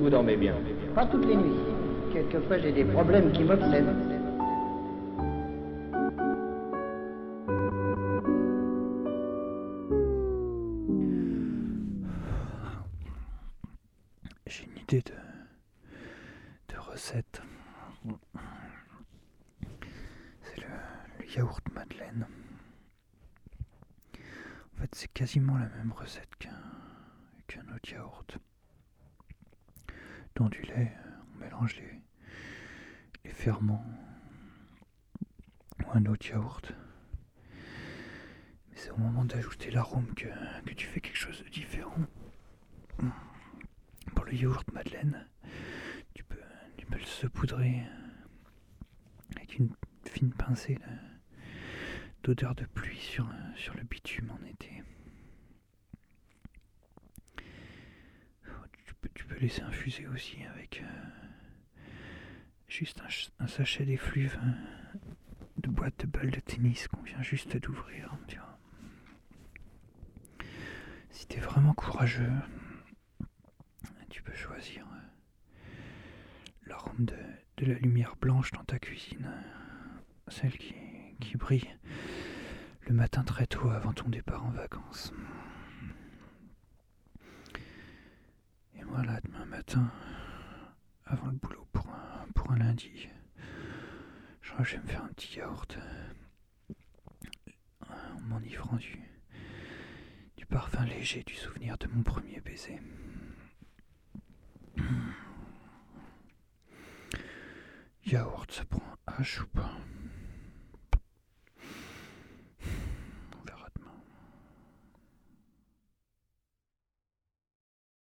dormez bien Pas toutes les nuits. Quelquefois, j'ai des problèmes qui m'obsèdent. J'ai une idée de, de recette. C'est le, le yaourt madeleine. En fait, c'est quasiment la même recette qu'un qu'un autre yaourt. Dans du lait, on mélange les, les ferments ou un autre yaourt. Mais c'est au moment d'ajouter l'arôme que, que tu fais quelque chose de différent. Pour le yaourt madeleine, tu peux, tu peux le saupoudrer avec une fine pincée d'odeur de pluie sur, sur le bitume en été. Tu peux, tu peux laisser infuser aussi avec euh, juste un, ch- un sachet d'effluve hein, de boîte de balles de tennis qu'on vient juste d'ouvrir. Si t'es vraiment courageux, tu peux choisir euh, l'arôme de, la lumière blanche dans ta cuisine, celle qui brille le matin très tôt avant ton départ en vacances. Avant le boulot pour un, pour un lundi, je vais me faire un petit yaourt euh, en m'enivrant du, du parfum léger du souvenir de mon premier baiser. Yaourt, ça prend H ou pas